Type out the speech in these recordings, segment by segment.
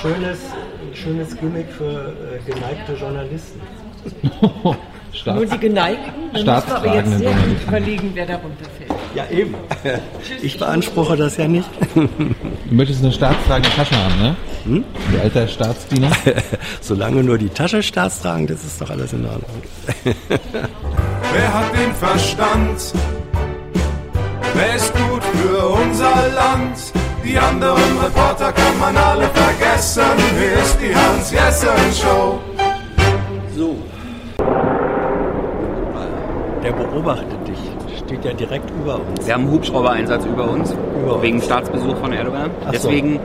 schönes, schönes Gimmick für äh, geneigte Journalisten. Nur die Geneigten, dann müssen wir aber jetzt sehr gut überlegen, wer darunter fällt. Ja, eben. Ich beanspruche das ja nicht. Du möchtest eine staatstragende Tasche haben, ne? Hm? Du alter Staatsdiener. Solange nur die Tasche staatstragend ist, ist doch alles in Ordnung. Wer hat den Verstand? Wer ist gut für unser Land? Die anderen Reporter kann man alle vergessen. Hier ist die Hans-Jessen-Show. So. Der beobachtet dich. Steht ja direkt über uns. Wir haben einen Hubschrauber-Einsatz über uns, Über wegen uns. Staatsbesuch von Erdogan. Ach so. Deswegen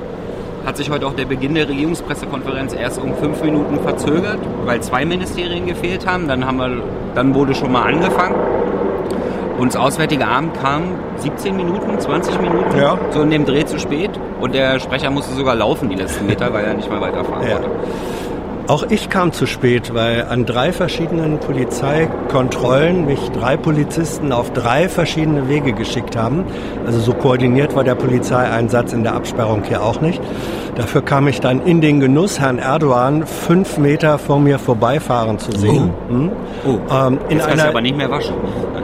hat sich heute auch der Beginn der Regierungspressekonferenz erst um fünf Minuten verzögert, weil zwei Ministerien gefehlt haben. Dann, haben wir, dann wurde schon mal angefangen. Und das Auswärtige Amt kam 17 Minuten, 20 Minuten, Ja. so in dem Dreh zu spät. Und der Sprecher musste sogar laufen die letzten Meter, weil er nicht mehr weiterfahren Ja. wollte. Auch ich kam zu spät, weil an drei verschiedenen Polizeikontrollen mich drei Polizisten auf drei verschiedene Wege geschickt haben. Also so koordiniert war der Polizeieinsatz in der Absperrung hier auch nicht. Dafür kam ich dann in den Genuss, Herrn Erdogan fünf Meter vor mir vorbeifahren zu sehen. Hm? Oh, Ähm, in jetzt einer, aber nicht mehr waschen.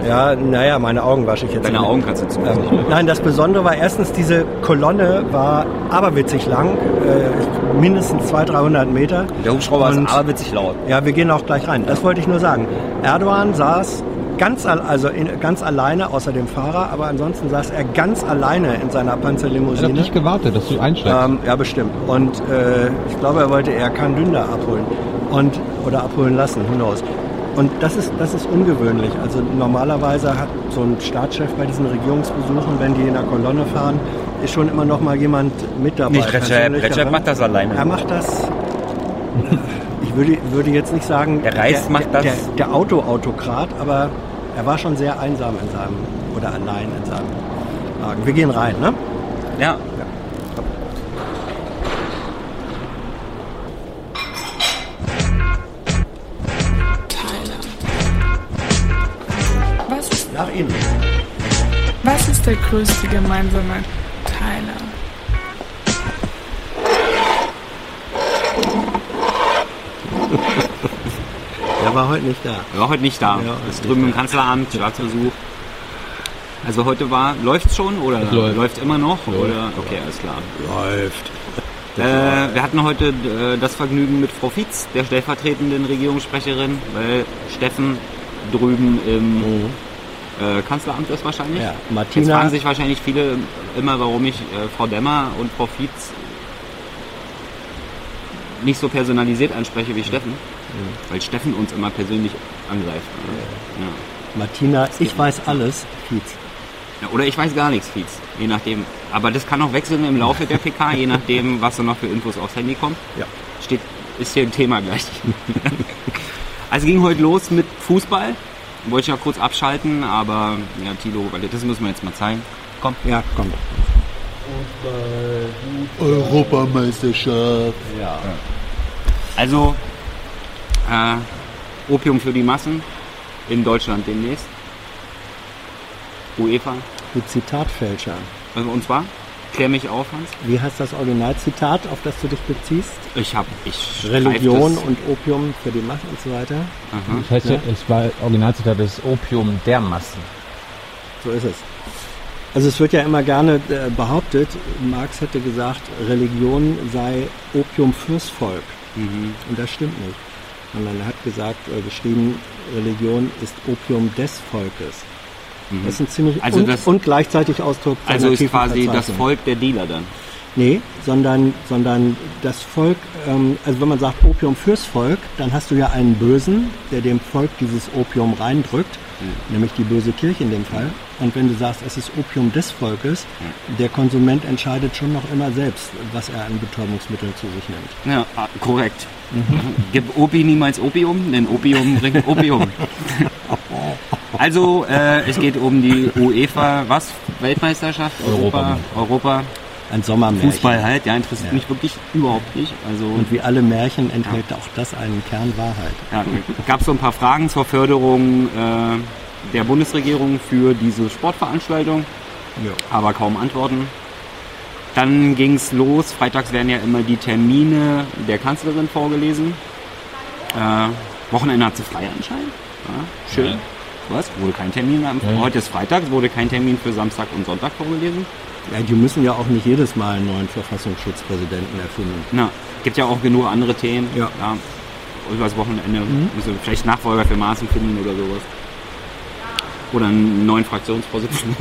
ja, naja, meine Augen wasche ich jetzt. Deine. Augen kannst du zumindest Ähm, nein, das Besondere war erstens, diese Kolonne war aberwitzig lang, äh, mindestens 200, 300 Meter. Der Hubschrauber Und- ist aberwitzig laut. Ja, wir gehen auch gleich rein. Das wollte ich nur sagen. Erdogan saß ganz, al- also in, ganz alleine, außer dem Fahrer, aber ansonsten saß er ganz alleine in seiner Ich habe Panzerlimousine. dich gewartet, dass du einsteigst. Ähm, ja, bestimmt. Und äh, ich glaube, er wollte eher Kahn Dünder abholen und oder abholen lassen, who knows. Und das ist, das ist ungewöhnlich. Also normalerweise hat so ein Staatschef bei diesen Regierungsbesuchen, wenn die in der Kolonne fahren, ist schon immer noch mal jemand mit dabei. Nicht Recep. Recep ne? macht das alleine. Er macht das. Ich würde, würde jetzt nicht sagen, Der Reis macht der, das. Der, der Auto-Autokrat, aber er war schon sehr einsam in seinem, oder allein in seinem Wagen. Wir gehen rein, ne? Ja. Tyler. Ist der größte gemeinsame Teiler? Er war heute nicht da. Er war heute nicht da. Ja, ist drüben im Kanzleramt, Staatsbesuch. Also heute war, läuft's schon oder läuft. läuft immer noch? Oder? Okay, alles klar. Läuft. Äh, wir hatten heute äh, das Vergnügen mit Frau Fietz, der stellvertretenden Regierungssprecherin, weil Steffen drüben im äh, Kanzleramt ist wahrscheinlich. Ja, Jetzt Martina- fragen sich wahrscheinlich viele immer, warum ich äh, Frau Demmer und Frau Fietz nicht so personalisiert anspreche wie Steffen. Weil Steffen uns immer persönlich angreift. Ja. Martina, ich weiß alles. Fietz. Oder ich weiß gar nichts, Fietz. Je nachdem. Aber das kann auch wechseln im Laufe der PK, je nachdem, was so noch für Infos aufs Handy kommt. Ja. Steht, ist hier ein Thema gleich. also ging heute los mit Fußball. Wollte ich ja kurz abschalten, aber ja, Tilo, weil das müssen wir jetzt mal zeigen. Komm. Ja, komm. Europameisterschaft. Ja. Also, äh, Opium für die Massen in Deutschland demnächst. UEFA. Du Zitatfälscher. Also, und zwar, klär mich auf, Hans. Wie heißt das Originalzitat, auf das du dich beziehst? Ich hab, ich Religion das- und Opium für die Macht und so weiter. Aha. Das heißt ja, es war Originalzitat des Opium der Massen. So ist es. Also es wird ja immer gerne äh, behauptet, Marx hätte gesagt, Religion sei Opium fürs Volk. Mhm. Und das stimmt nicht. Sondern er hat gesagt, äh, geschrieben, Religion ist Opium des Volkes. Das ist ein ziemlich Also und, das- und gleichzeitig Ausdruck Also ist quasi das. Volk der Dealer dann. Nee, sondern, sondern das Volk, ähm, also wenn man sagt Opium fürs Volk, dann hast du ja einen Bösen, der dem Volk dieses Opium reindrückt, nämlich die böse Kirche in dem Fall. Und wenn du sagst, es ist Opium des Volkes, der Konsument entscheidet schon noch immer selbst, was er an Betäubungsmitteln zu sich nimmt. Ja, ah, korrekt. Gib Opi niemals Opium, denn Opium bringt Opium. Also, äh, es geht um die UEFA, was? Weltmeisterschaft? Europa? Europa. Ein Sommermärchen. Fußball halt, ja, interessiert mich wirklich überhaupt nicht. Also, Und wie alle Märchen enthält auch das einen Kern Wahrheit. ja, gab es so ein paar Fragen zur Förderung äh, der Bundesregierung für diese Sportveranstaltung, aber kaum Antworten. Dann ging es los. Freitags werden ja immer die Termine der Kanzlerin vorgelesen. Äh, Wochenende hat sie frei anscheinend. Ja, schön. Ja. Was? Wurde kein Termin. Am, Ja. Heute ist Freitag, wurde kein Termin für Samstag und Sonntag vorgelesen. Ja, die müssen ja auch nicht jedes Mal einen neuen Verfassungsschutzpräsidenten erfinden. Na, gibt ja auch genug andere Themen. Ja. Übers Wochenende müssen wir vielleicht Nachfolger für Maaßen finden oder sowas. Oder einen neuen Fraktionsvorsitzenden.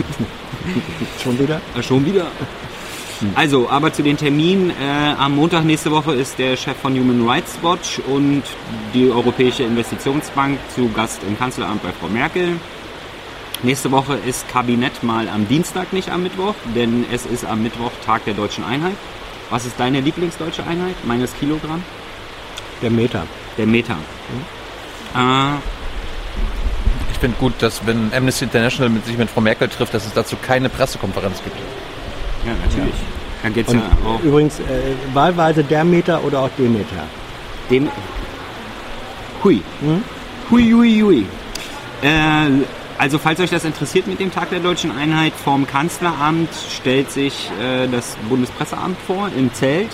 Schon wieder? Äh, Schon wieder. Also, aber zu den Terminen. Äh, am Montag nächste Woche ist der Chef von Human Rights Watch und die Europäische Investitionsbank zu Gast im Kanzleramt bei Frau Merkel. Nächste Woche ist Kabinett mal am Dienstag, nicht am Mittwoch, denn es ist am Mittwoch Tag der deutschen Einheit. Was ist deine Lieblingsdeutsche Einheit? Meines Kilogramm? Der Meter. Der Meter. Äh, Ich finde gut, dass wenn Amnesty International mit sich mit Frau Merkel trifft, dass es dazu keine Pressekonferenz gibt. ja, natürlich. Da geht es Und ja auch übrigens, äh, wahlweise der Meter oder auch den Meter. Dem. Hui. Hui, hui, hui. Äh, also, falls euch das interessiert mit dem Tag der deutschen Einheit, vom Kanzleramt stellt sich äh, das Bundespresseamt vor im Zelt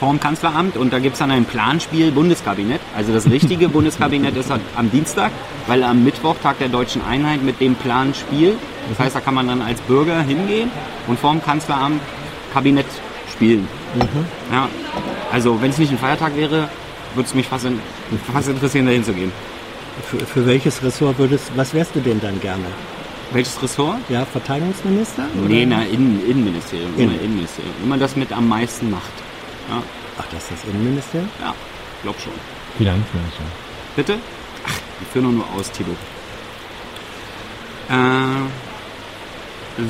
vorm Kanzleramt und da gibt es dann ein Planspiel Bundeskabinett. Also das richtige Bundeskabinett ist halt am Dienstag, weil am Mittwoch Tag der deutschen Einheit mit dem Planspiel. Das heißt, da kann man dann als Bürger hingehen und vorm Kanzleramt Kabinett spielen. Ja, also wenn es nicht ein Feiertag wäre, würde es mich fast, in, fast interessieren, dahin zu gehen. Für, für welches Ressort würdest, was wärst du denn dann gerne? Welches Ressort? Ja, Verteidigungsminister? oder? Nee, na, Innen, Innenministerium. Immer Innen. Innenministerium. Immer das mit am meisten Macht. Ja, Ach, das ist das Innenministerium? ja glaub schon. Finanzminister. Bitte? Ach, ich führe nur, nur aus, Tilo. Äh,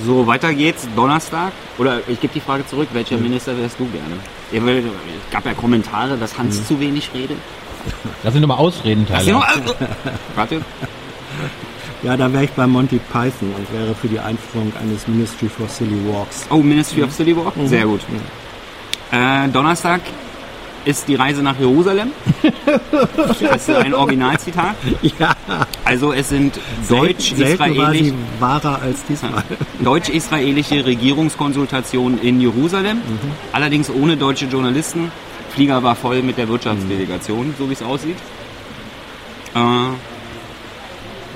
so, weiter geht's. Donnerstag. Oder ich gebe die Frage zurück, welcher Minister wärst du gerne? Es gab ja Kommentare, dass Hans zu wenig redet. Lass ihn doch mal ausreden, Tyler. also, Warte. Ja, da wäre ich bei Monty Python und wäre für die Einführung eines Ministry for Silly Walks. Oh, Ministry of City Walk? Sehr gut. Äh, Donnerstag ist die Reise nach Jerusalem. Das ist ein Originalzitat. Ja, Also es sind deutsch-israelische Regierungskonsultation in Jerusalem, allerdings ohne deutsche Journalisten. Flieger war voll mit der Wirtschaftsdelegation, so wie es aussieht. Äh,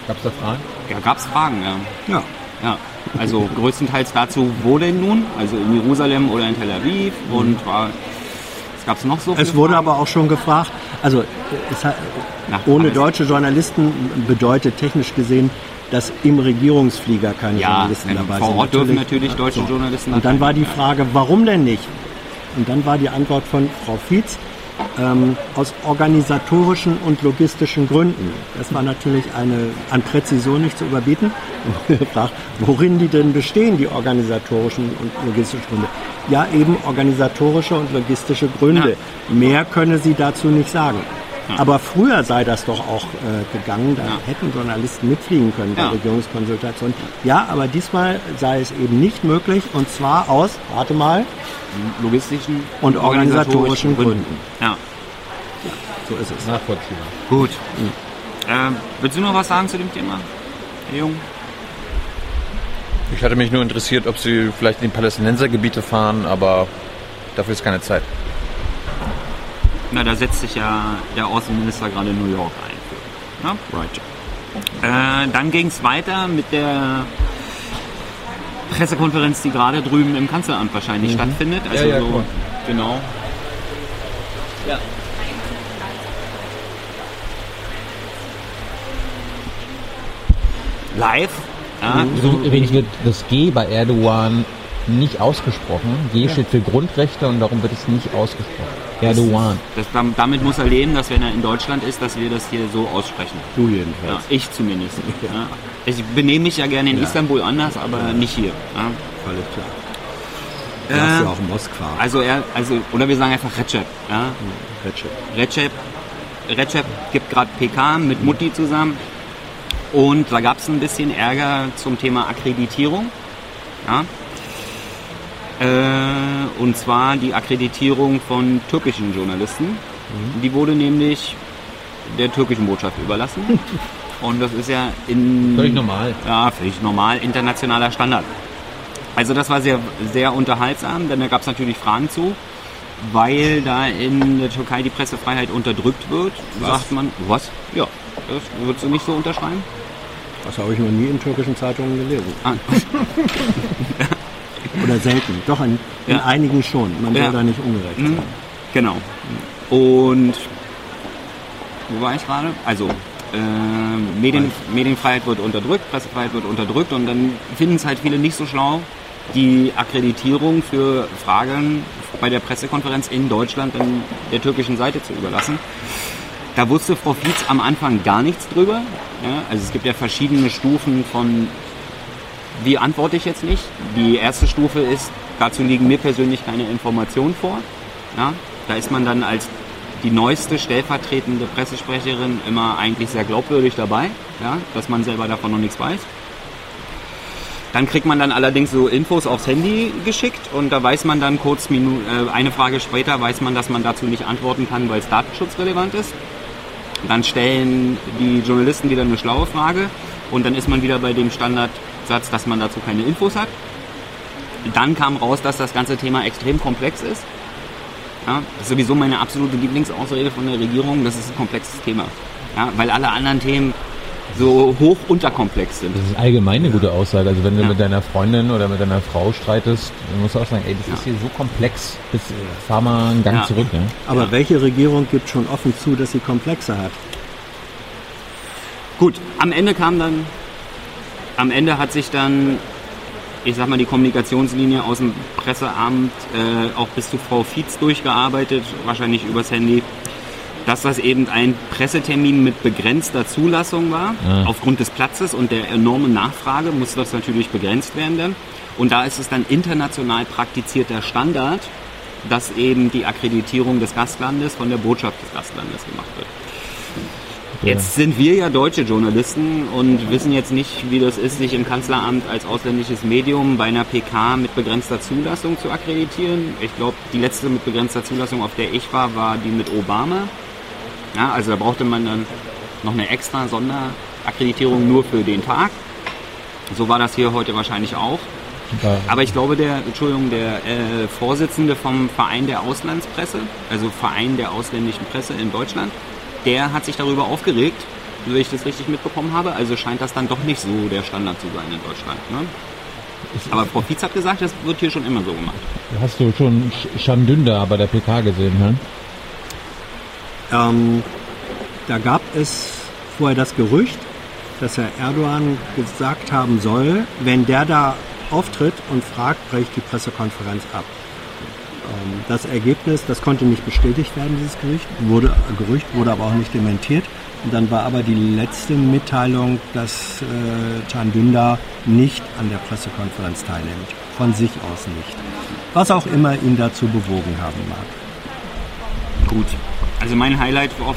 Gab's da Fragen? ja, gab es Fragen, ja. Ja. ja. Also größtenteils dazu, wo denn nun? Also in Jerusalem oder in Tel Aviv und war, was gab es noch so? Es wurde Fragen? aber auch schon gefragt, also hat, Na, ohne alles. deutsche Journalisten bedeutet technisch gesehen, dass im Regierungsflieger keine Ja, Journalisten dabei vor sind. Ort dürfen natürlich deutsche Journalisten Und dann war die. Frage, warum denn nicht? Und dann war die Antwort von Frau Fietz, ähm, aus organisatorischen und logistischen Gründen. Das war natürlich eine an Präzision nicht zu überbieten. Gefragt, worin die denn bestehen, die organisatorischen und logistischen Gründe. Ja, eben organisatorische und logistische Gründe. Mehr könne sie dazu nicht sagen. Aber früher sei das doch auch äh, gegangen, da Ja. hätten Journalisten mitfliegen können bei Ja. Regierungskonsultationen. Ja, aber diesmal sei es eben nicht möglich und zwar aus, warte mal, logistischen Und organisatorischen Gründen. Ja, so ist es. Nachvollziehbar. gut. Ähm, willst du noch was sagen zu dem Thema, Herr Jung? Ich hatte mich nur interessiert, ob sie vielleicht in die Palästinensergebiete fahren, aber dafür ist keine Zeit. Na, da setzt sich ja der Außenminister gerade in New York ein. Für, Right. ja? äh, dann ging es weiter mit der Pressekonferenz, die gerade drüben im Kanzleramt wahrscheinlich stattfindet. Also ja, so, klar. genau. Ja. Live. Ja, So, übrigens wird das G bei Erdogan nicht ausgesprochen. G steht für Grundrechte und darum wird es nicht ausgesprochen. Erdogan. das, dam- damit muss er leben, dass wenn er in Deutschland ist, dass wir das hier so aussprechen. Du Ja, jedenfalls. ich zumindest. Ja. Ich benehme mich ja gerne in Istanbul anders, aber nicht hier. Ja. Völlig klar. Du hast Äh, ja auch Moskwa. also er, also oder wir sagen einfach Recep. Ja. Recep. Recep, Recep gibt gerade PK mit Mutti zusammen und da gab es ein bisschen Ärger zum Thema Akkreditierung. Ja. Äh, und zwar die Akkreditierung von türkischen Journalisten. Die wurde nämlich der türkischen Botschaft überlassen. Und das ist ja in Völlig normal. ja, völlig normal, internationaler Standard. Also das war sehr, sehr unterhaltsam, denn da gab es natürlich Fragen zu, weil da in der Türkei die Pressefreiheit unterdrückt wird. Was? Sagt man, was? Ja, das würdest du nicht so unterschreiben? Das habe ich noch nie in türkischen Zeitungen gelesen. Ah. Oder selten. Doch, in, in ja. einigen schon. Man ja. soll da nicht ungerecht mhm. sein. Genau. Und wo war ich gerade? Also, äh, Medien, Medienfreiheit wird unterdrückt, Pressefreiheit wird unterdrückt und dann finden es halt viele nicht so schlau, die Akkreditierung für Fragen bei der Pressekonferenz in Deutschland dann der türkischen Seite zu überlassen. Da wusste Frau Fietz am Anfang gar nichts drüber. Ja, also es gibt ja verschiedene Stufen von, wie antworte ich jetzt nicht. Die erste Stufe ist, dazu liegen mir persönlich keine Informationen vor. Ja, da ist man dann als die neueste stellvertretende Pressesprecherin immer eigentlich sehr glaubwürdig dabei, ja, dass man selber davon noch nichts weiß. Dann kriegt man dann allerdings so Infos aufs Handy geschickt und da weiß man dann kurz äh, eine Frage später weiß man, dass man dazu nicht antworten kann, weil es datenschutzrelevant ist. Dann stellen die Journalisten wieder eine schlaue Frage und dann ist man wieder bei dem Standardsatz, dass man dazu keine Infos hat. Dann kam raus, dass das ganze Thema extrem komplex ist. Ja, das ist sowieso meine absolute Lieblingsausrede von der Regierung, das ist ein komplexes Thema. Ja, weil alle anderen Themen so hoch unterkomplex sind. Das ist allgemein eine gute Aussage. Also wenn du ja. mit deiner Freundin oder mit deiner Frau streitest, dann musst du auch sagen, ey, das ja. ist hier so komplex, das, fahr mal einen Gang zurück. Ne? Aber welche Regierung gibt schon offen zu, dass sie komplexer hat? Gut, am Ende kam dann, am Ende hat sich dann, ich sag mal, die Kommunikationslinie aus dem Presseamt äh, auch bis zu Frau Fietz durchgearbeitet, wahrscheinlich übers Handy dass das eben ein Pressetermin mit begrenzter Zulassung war. Ja. Aufgrund des Platzes und der enormen Nachfrage muss das natürlich begrenzt werden dann. Und da ist es dann international praktizierter Standard, dass eben die Akkreditierung des Gastlandes von der Botschaft des Gastlandes gemacht wird. Jetzt sind wir ja deutsche Journalisten und wissen jetzt nicht, wie das ist, sich im Kanzleramt als ausländisches Medium bei einer PK mit begrenzter Zulassung zu akkreditieren. Ich glaube, die letzte mit begrenzter Zulassung, auf der ich war, war die mit Obama. Ja, also da brauchte man dann noch eine extra Sonderakkreditierung nur für den Tag. So war das hier heute wahrscheinlich auch. Aber ich glaube, der, Entschuldigung, der äh, Vorsitzende vom Verein der Auslandspresse, also Verein der ausländischen Presse in Deutschland, der hat sich darüber aufgeregt, wenn ich das richtig mitbekommen habe. Also scheint das dann doch nicht so der Standard zu sein in Deutschland. Ne? Aber Frau Fietz hat gesagt, das wird hier schon immer so gemacht. Hast du schon Schandünder bei der PK gesehen, ne? Ähm, da gab es vorher das Gerücht, dass Herr Erdogan gesagt haben soll, wenn der da auftritt und fragt, breche die Pressekonferenz ab. Ähm, das Ergebnis, das konnte nicht bestätigt werden, dieses Gerücht, wurde, Gerücht wurde aber auch nicht dementiert. Und dann war aber die letzte Mitteilung, dass äh, Can Dündar nicht an der Pressekonferenz teilnimmt. Von sich aus nicht. Was auch immer ihn dazu bewogen haben mag. Gut, also mein Highlight auf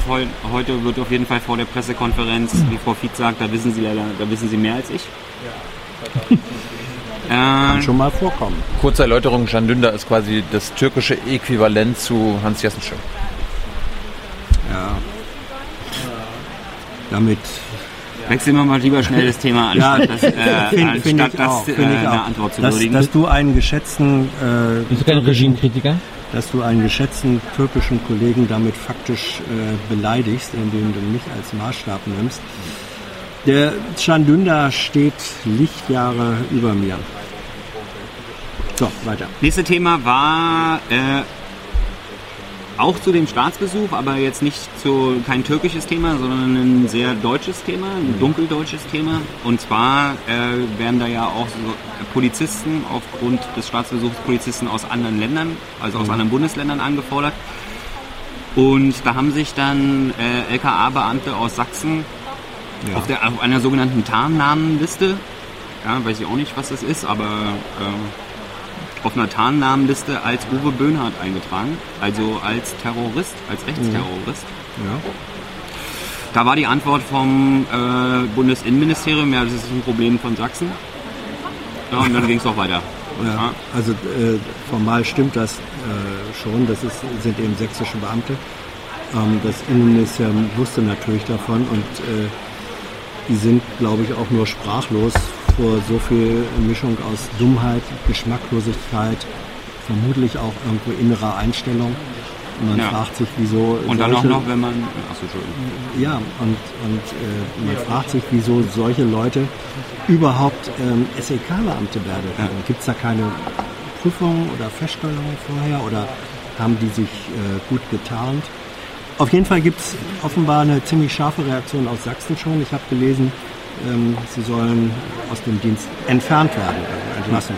heute wird auf jeden Fall vor der Pressekonferenz, wie Frau Fietz sagt, da wissen Sie leider, da wissen Sie mehr als ich. Ja. Kann schon mal vorkommen. Kurze Erläuterung, Can Dündar ist quasi das türkische Äquivalent zu Hans Jessenschö. Ja. Damit Wechseln wir mal lieber schnell das Thema an, ja, das, äh, find, find anstatt das, äh, eine Antwort zu dass, würdigen. Dass du einen geschätzten... Äh, Bist du kein Regimekritiker? dass du einen geschätzten türkischen Kollegen damit faktisch äh, beleidigst, indem du mich als Maßstab nimmst. Der Chandunda steht Lichtjahre über mir. So, weiter. Nächste Thema war äh, auch zu dem Staatsbesuch, aber jetzt nicht zu kein türkisches Thema, sondern ein sehr deutsches Thema, ein mhm. dunkeldeutsches Thema. Und zwar äh, werden da ja auch so Polizisten aufgrund des Staatsbesuchs Polizisten aus anderen Ländern, also aus mhm. anderen Bundesländern angefordert. Und da haben sich dann äh, LKA-Beamte aus Sachsen ja. auf, der, auf einer sogenannten Tarnnamenliste, ja, weiß ich auch nicht, was das ist, aber äh, auf einer Tarnnamenliste als Uwe Böhnhardt eingetragen, also als Terrorist, als Rechtsterrorist. Ja. Da war die Antwort vom äh, Bundesinnenministerium, ja, das ist ein Problem von Sachsen. Ja, und dann ging es auch weiter. Ja, ja. Also äh, formal stimmt das äh, schon, das ist, sind eben sächsische Beamte. Ähm, das Innenministerium wusste natürlich davon und äh, die sind, glaube ich, auch nur sprachlos vor so viel Mischung aus Dummheit, Geschmacklosigkeit, vermutlich auch irgendwo innerer Einstellung. Und man ja. fragt sich, wieso. Und dann solche, auch noch, wenn man. Achso, Ja, und, und äh, man fragt sich, wieso solche Leute überhaupt ähm, SEK-Beamte werden. Ja. Gibt es da keine Prüfung oder Feststellung vorher oder haben die sich äh, gut getarnt? Auf jeden Fall gibt es offenbar eine ziemlich scharfe Reaktion aus Sachsen schon. Ich habe gelesen, ähm, sie sollen aus dem Dienst entfernt werden, also entlassen.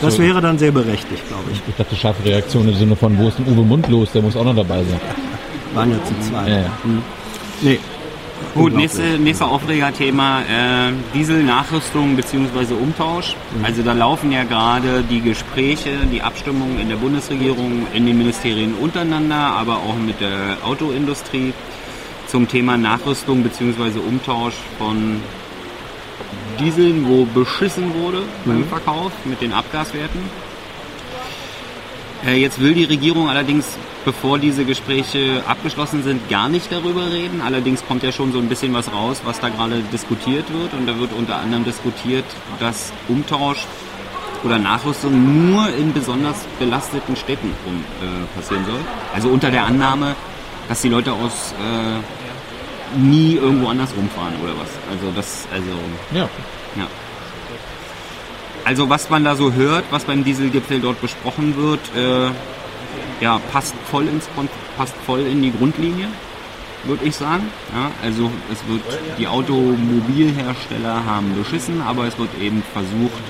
So. Das wäre dann sehr berechtigt, glaube ich. Ich dachte, scharfe Reaktion im Sinne von, wo ist denn Uwe Mund los? Der muss auch noch dabei sein. Waren ja zu zweit. Ja, ja. Hm. Nee. Gut, nächste, nächster Aufregerthema, äh, Diesel-Nachrüstung bzw. Umtausch. Mhm. Also da laufen ja gerade die Gespräche, die Abstimmungen in der Bundesregierung, in den Ministerien untereinander, aber auch mit der Autoindustrie zum Thema Nachrüstung bzw. Umtausch von Dieseln, wo beschissen wurde mhm. beim Verkauf mit den Abgaswerten. Äh, jetzt will die Regierung allerdings, bevor diese Gespräche abgeschlossen sind, gar nicht darüber reden. Allerdings kommt ja schon so ein bisschen was raus, was da gerade diskutiert wird. Und da wird unter anderem diskutiert, dass Umtausch oder Nachrüstung nur in besonders belasteten Städten um, äh, passieren soll. Also unter der Annahme, dass die Leute aus äh, nie irgendwo anders rumfahren oder was. Also das, also. Ja. ja. Also was man da so hört, was beim Dieselgipfel dort besprochen wird, äh, ja, passt voll ins passt voll in die Grundlinie, würde ich sagen. Ja, also es wird die Automobilhersteller haben beschissen, aber es wird eben versucht,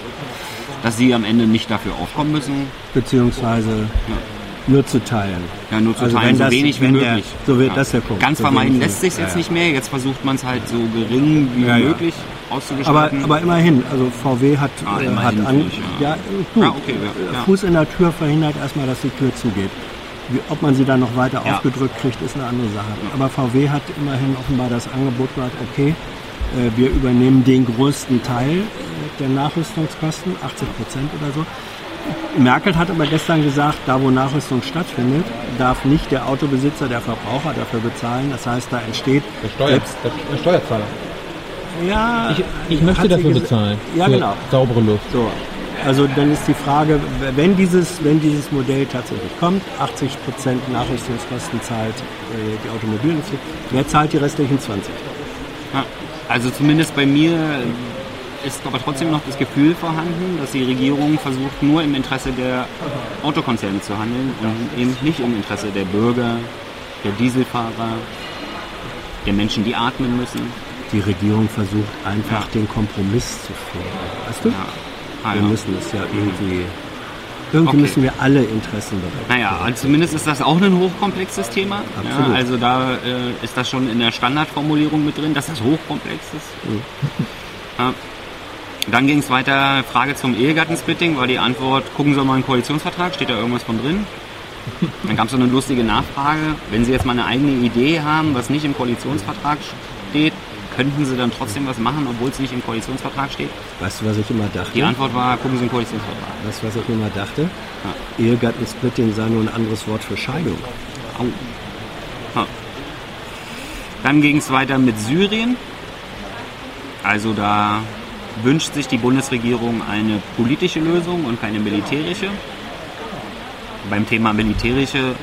dass sie am Ende nicht dafür aufkommen müssen. Beziehungsweise ja nur zu teilen. Ja, nur zu also teilen, so das, wenig wie möglich. Der, so wird ja. das der Punkt. Ganz so vermeiden lässt sich jetzt ja, nicht mehr. Jetzt versucht man es halt so gering wie möglich auszugestalten. Aber, aber immerhin, also VW hat, ah, äh, hat an, ja, gut, okay, Fuß in der Tür verhindert erstmal, dass die Tür zugeht. Wie, ob man sie dann noch weiter aufgedrückt kriegt, ist eine andere Sache. Aber VW hat immerhin offenbar das Angebot gemacht, okay, äh, wir übernehmen den größten Teil äh, der Nachrüstungskosten, 80 Prozent oder so. Merkel hat aber gestern gesagt, da wo Nachrüstung stattfindet, darf nicht der Autobesitzer, der Verbraucher dafür bezahlen. Das heißt, da entsteht der, Steuer, der Steuerzahler. Ja, ich, ich möchte dafür bezahlen. Ja, genau. Saubere Luft. So. Also dann ist die Frage, wenn dieses, wenn dieses Modell tatsächlich kommt, 80% Nachrüstungskosten zahlt äh, die Automobilindustrie, wer zahlt die restlichen 20? Ja, also zumindest bei mir ist aber trotzdem noch das Gefühl vorhanden, dass die Regierung versucht, nur im Interesse der Autokonzerne zu handeln und eben nicht im Interesse der Bürger, der Dieselfahrer, der Menschen, die atmen müssen. Die Regierung versucht einfach ja. den Kompromiss zu finden. Weißt du? Ja. Ah, wir ja. müssen es ja irgendwie. Irgendwie okay. müssen wir alle Interessen berechnen. Naja, also zumindest ist das auch ein hochkomplexes Thema. Absolut. Also da äh, ist das schon in der Standardformulierung mit drin, dass das hochkomplex ist. Mhm. Dann ging es weiter, Frage zum Ehegattensplitting, war die Antwort, gucken Sie mal einen Koalitionsvertrag, steht da irgendwas von drin? Dann gab es so eine lustige Nachfrage, wenn Sie jetzt mal eine eigene Idee haben, was nicht im Koalitionsvertrag steht, könnten Sie dann trotzdem was machen, obwohl es nicht im Koalitionsvertrag steht? Weißt du, was ich immer dachte? Die Antwort war, gucken Sie einen Koalitionsvertrag. Weißt du, was ich immer dachte? Ja. Ehegattensplitting sei nur ein anderes Wort für Scheidung. Au. Ja. Dann ging es weiter mit Syrien. Also da wünscht sich die Bundesregierung eine politische Lösung und keine militärische. Beim Thema militärische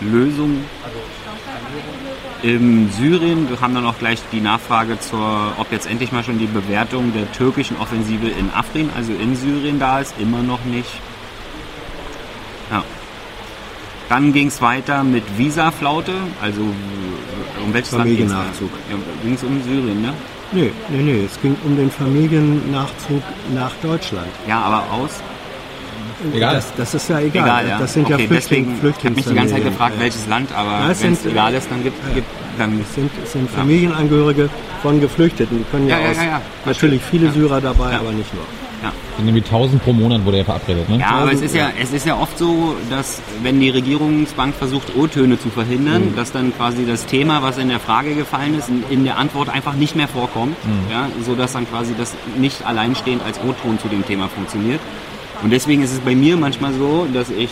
Lösung in Syrien, wir haben dann auch gleich die Nachfrage zur, ob jetzt endlich mal schon die Bewertung der türkischen Offensive in Afrin, also in Syrien da ist, immer noch nicht. Ja. Dann ging es weiter mit Visaflaute, also um welches Land ging es? Ging es um Syrien, ne? Nee, nee, nee. Es ging um den Familiennachzug nach Deutschland. Ja, aber aus? Egal. Das, das ist ja egal. egal ja. Das sind okay, ja Flüchtling, deswegen, Flüchtlings Ich habe mich die ganze Zeit gefragt, ja. welches Land, aber wenn es egal ist, dann gibt es dann sind, sind Familienangehörige von Geflüchteten. Die können ja, aus natürlich viele Syrer dabei, aber nicht nur. Ja. Sind nämlich 1000 pro Monat wurde ja verabredet, ne? Ja, aber es ist ja, es ist ja oft so, dass wenn die Regierungsbank versucht, O-Töne zu verhindern, mhm. dass dann quasi das Thema, was in der Frage gefallen ist, in der Antwort einfach nicht mehr vorkommt, mhm. ja, sodass dann quasi das nicht alleinstehend als O-Ton zu dem Thema funktioniert. Und deswegen ist es bei mir manchmal so, dass ich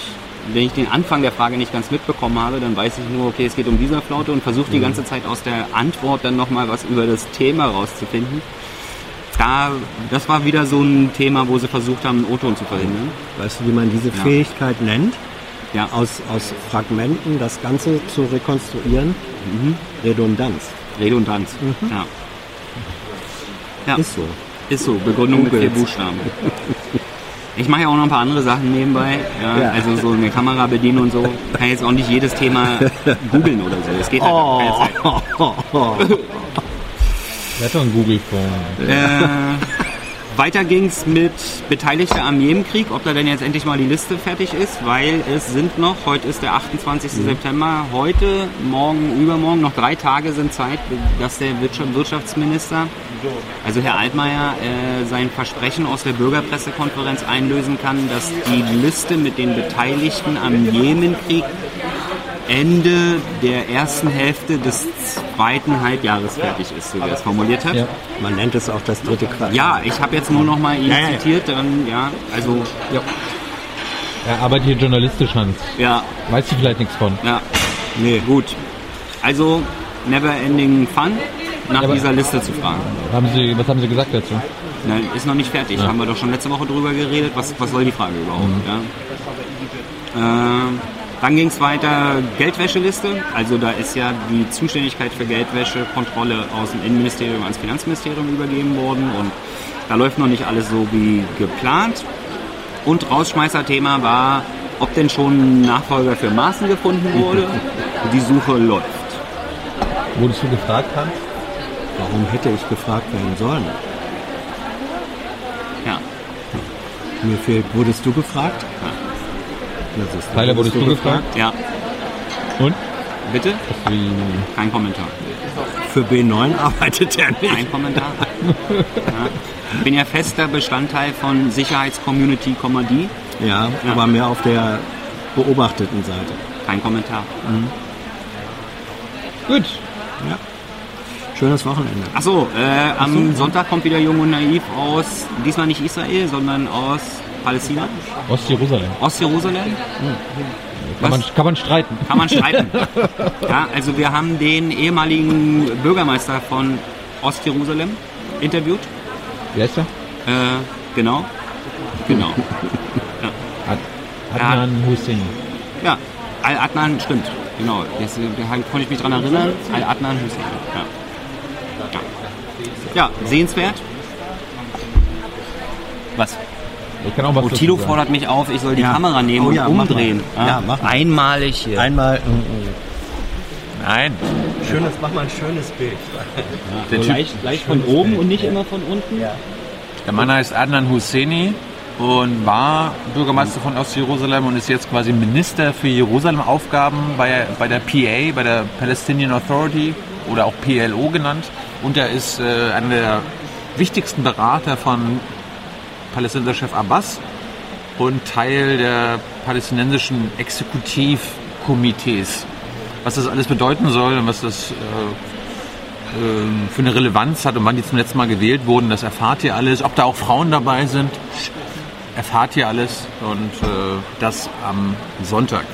wenn ich den Anfang der Frage nicht ganz mitbekommen habe, dann weiß ich nur, okay, es geht um Dieselflaute und versuche die ganze Zeit aus der Antwort dann nochmal was über das Thema rauszufinden. Da, das war wieder so ein Thema, wo sie versucht haben, einen O-Ton zu verhindern. Weißt du, wie man diese Ja. Fähigkeit nennt? Ja. Aus, aus Fragmenten das Ganze zu rekonstruieren? Redundanz. Redundanz. Ja. ja. Ist so. Ist so, Begründung mit vier. Buchstaben. Ich mache ja auch noch ein paar andere Sachen nebenbei. Ja, Ja. Also so eine Kamera bedienen und so. Kann jetzt auch nicht jedes Thema googeln oder so. Das geht halt Oh. keine Zeit. Wer hat doch ein Google-Phone? Äh, weiter ging's mit Beteiligte am Jemenkrieg, ob da denn jetzt endlich mal die Liste fertig ist, weil es sind noch, heute ist der 28. September, heute, morgen, übermorgen, noch drei Tage sind Zeit, dass der Wirtschaft- Wirtschaftsminister, also Herr Altmaier, äh, sein Versprechen aus der Bürgerpressekonferenz einlösen kann, dass die Liste mit den Beteiligten am Jemenkrieg Ende der ersten Hälfte des zweiten Halbjahres fertig ist, so wie er es formuliert hat. Ja. Man nennt es auch das dritte Quartal. Ja, ich habe jetzt nur noch mal ihn Ja, ja, ja. zitiert, dann ja, also Er arbeitet hier journalistisch, Hans. ja, Weißt du vielleicht nichts von? ja, Nee. gut. Also never ending fun, nach aber- dieser Liste zu fragen. Haben Sie, was haben Sie gesagt dazu? Nein, ist noch nicht fertig. Haben wir doch schon letzte Woche drüber geredet. Was, was soll die Frage überhaupt? Ja? Ähm, dann ging es weiter Geldwäscheliste. Also da ist ja die Zuständigkeit für Geldwäschekontrolle aus dem Innenministerium ans Finanzministerium übergeben worden und da läuft noch nicht alles so wie geplant. Und Rausschmeißerthema war, ob denn schon ein Nachfolger für Maaßen gefunden wurde. Die Suche läuft. Wurdest du gefragt, Hans? Warum hätte ich gefragt werden sollen? Ja. Mir fehlt, wurdest du gefragt? Na, siehst Tyler, wurdest du gefragt? Ja. Und? Bitte? Wie, Kein Kommentar. Für B9 arbeitet er nicht. Kein Kommentar. Ja. Ich bin ja fester Bestandteil von Sicherheitscommunity, die. Ja, Ja. aber mehr auf der beobachteten Seite. Kein Kommentar. gut. Ja. Schönes Wochenende. Achso, äh, am Sonntag kommt wieder Jung und Naiv aus, diesmal nicht Israel, sondern aus Palästina, Ostjerusalem. Ostjerusalem. Kann man, kann man streiten. Kann man streiten. ja, also wir haben den ehemaligen Bürgermeister von Ostjerusalem interviewt. Wer ist er? Äh, genau. Genau. Ad Adnan Hussein. Ja, Al-Adnan stimmt. Genau. Jetzt, äh, da konnte ich mich dran erinnern. Al-Adnan Hussein. Ja. Ja. ja, sehenswert. Was? Ich kann auch was Oh, Tilo sagen. fordert mich auf, ich soll die Ja. Kamera nehmen Oh und ja, mach umdrehen. mal. Ja, mach mal. Einmalig hier. Einmal ein, Nein. ein schönes, mach mal ein schönes Bild. Der, so typ, leicht, leicht von oben und nicht immer von unten. der Mann heißt Adnan Husseini und war Bürgermeister von Ostjerusalem und ist jetzt quasi Minister für Jerusalem-Aufgaben bei, bei der PA, bei der Palestinian Authority oder auch PLO genannt. Und er ist äh, einer der wichtigsten Berater von Palästinenser-Chef Abbas und Teil der palästinensischen Exekutivkomitees. Was das alles bedeuten soll und was das äh, ähm, für eine Relevanz hat und wann die zum letzten Mal gewählt wurden, das erfahrt ihr alles. Ob da auch Frauen dabei sind, erfahrt ihr alles und äh, das am Sonntag.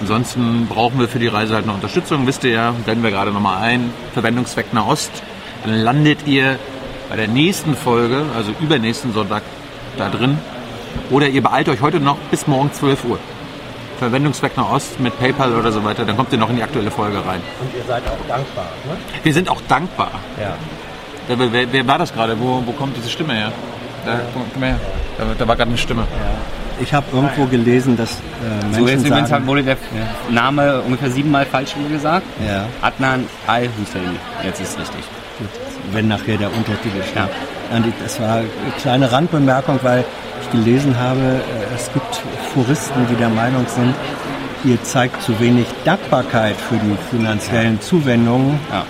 Ansonsten brauchen wir für die Reise halt noch Unterstützung, wisst ihr ja, blenden wir gerade nochmal ein, Verwendungszweck Nahost. Dann landet ihr bei der nächsten Folge, also übernächsten Sonntag, da drin. Oder ihr beeilt euch heute noch bis morgen 12 Uhr. Verwendungszweck Nahost mit PayPal oder so weiter, dann kommt ihr noch in die aktuelle Folge rein. Und ihr seid auch dankbar, ne? Wir sind auch dankbar. Ja. Ja, wer, wer, wer war das gerade? Wo, wo kommt diese Stimme her? Da, komm, komm her. Da, da war gerade eine Stimme. Ich habe irgendwo gelesen, dass äh, So, Menschen jetzt übrigens sagen, wurde der Name ungefähr siebenmal falsch gesagt. ja, Adnan Al-Husseini. Jetzt ist es richtig. Wenn nachher der Untertitel ich- Das war eine kleine Randbemerkung, weil ich gelesen habe, äh, es gibt Puristen, die der Meinung sind, ihr zeigt zu wenig Dankbarkeit für die finanziellen Zuwendungen, Ja.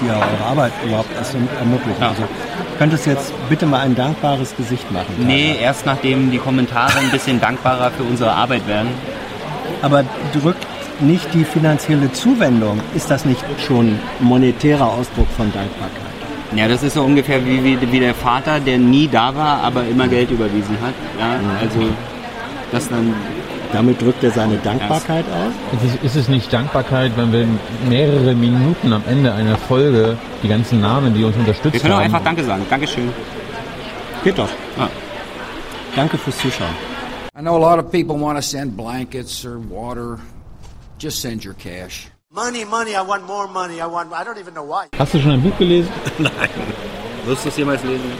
die ja eure Arbeit überhaupt erst erm- ermöglichen. Ja. Also könntest jetzt bitte mal ein dankbares Gesicht machen. Tyler. Nee, erst nachdem die Kommentare ein bisschen dankbarer für unsere Arbeit werden. Aber drückt nicht die finanzielle Zuwendung, ist das nicht schon monetärer Ausdruck von Dankbarkeit? Ja, das ist so ungefähr wie, wie, wie der Vater, der nie da war, aber immer Geld überwiesen hat. Ja, also das dann Damit drückt er seine Dankbarkeit aus. Ist es, ist es nicht Dankbarkeit, wenn wir mehrere Minuten am Ende einer Folge die ganzen Namen, die uns unterstützt Wir können auch haben, einfach Danke sagen. Dankeschön. Geht doch. Ah. Danke fürs Zuschauen. I know a lot of people want to send blankets or water. Just send your cash. Money, money, I want more money. I want I don't even know why. Hast du schon ein Buch gelesen? Wirst du es jemals lesen?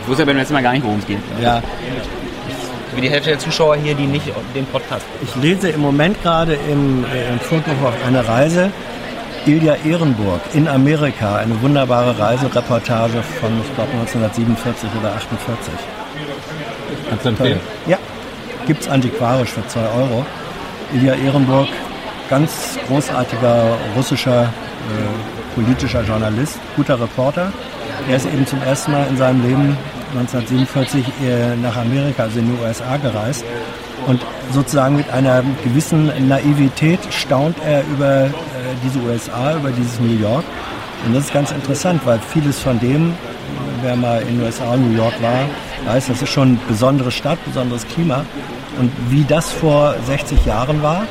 Ich wusste ja beim letzten Mal gar nicht, worum es geht. Ja, Wie die Hälfte der Zuschauer hier, die nicht den Podcast ich lese im Moment gerade im, äh, im Fundbuch auf einer Reise Ilja Ehrenburg in Amerika. Eine wunderbare Reisereportage von, ich glaube, 1947 oder 48. Kannst du empfehlen? Ja, gibt's antiquarisch für 2 Euro. Ilja Ehrenburg, ganz großartiger russischer äh, politischer Journalist, guter Reporter. Er ist eben zum ersten Mal in seinem Leben 1947 äh, nach Amerika, also in die USA gereist. Und sozusagen mit einer gewissen Naivität staunt er über äh, diese USA, über dieses New York. Und das ist ganz interessant, weil vieles von dem, wer mal in den USA New York war, weiß, das ist schon eine besondere Stadt, besonderes Klima. Und wie das vor 60 Jahren war,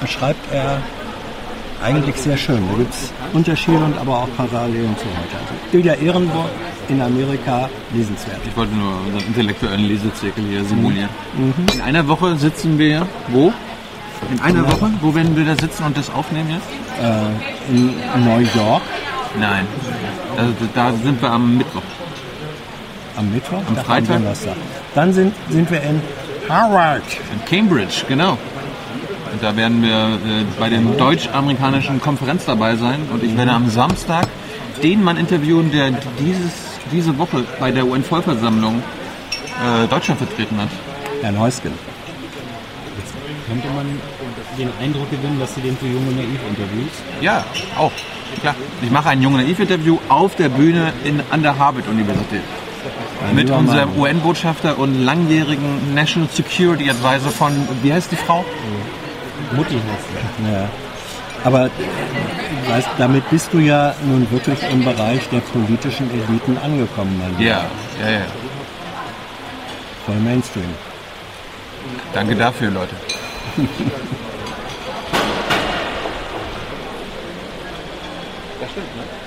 beschreibt er eigentlich sehr schön. Da gibt es Unterschiede und aber auch Parallelen zu heute. Also Ilja Ehrenburg in Amerika, lesenswert. Ich wollte nur unseren intellektuellen Lesezirkel hier simulieren. In einer Woche sitzen wir wo? In einer Woche? Wo werden wir da sitzen und das aufnehmen jetzt? Äh, in New York Nein. Also, da sind wir am Mittwoch. am Mittwoch, Am Freitag? Donnerstag. Dann sind, sind wir in Harvard. In Cambridge, genau. Und da werden wir äh, bei dem deutsch-amerikanischen Konferenz dabei sein. Und ich werde am Samstag den Mann interviewen, der dieses, diese Woche bei der UN-Vollversammlung äh, Deutschland vertreten hat. Herrn Heusgen. Könnte man den Eindruck gewinnen, dass du den für Junge Naiv interviewst? Ja, auch. Klar. Ich mache ein junge Naiv-Interview auf der Bühne in, an der Harvard-Universität. Mit unserem. UN-Botschafter und langjährigen National Security Advisor von, wie heißt die Frau? Mutti heißt Ja. Aber weißt, damit bist du ja nun wirklich im Bereich der politischen Eliten angekommen, mein Lieber. Ja, ja, ja. Voll Mainstream. Danke dafür, Leute. Das stimmt, ne?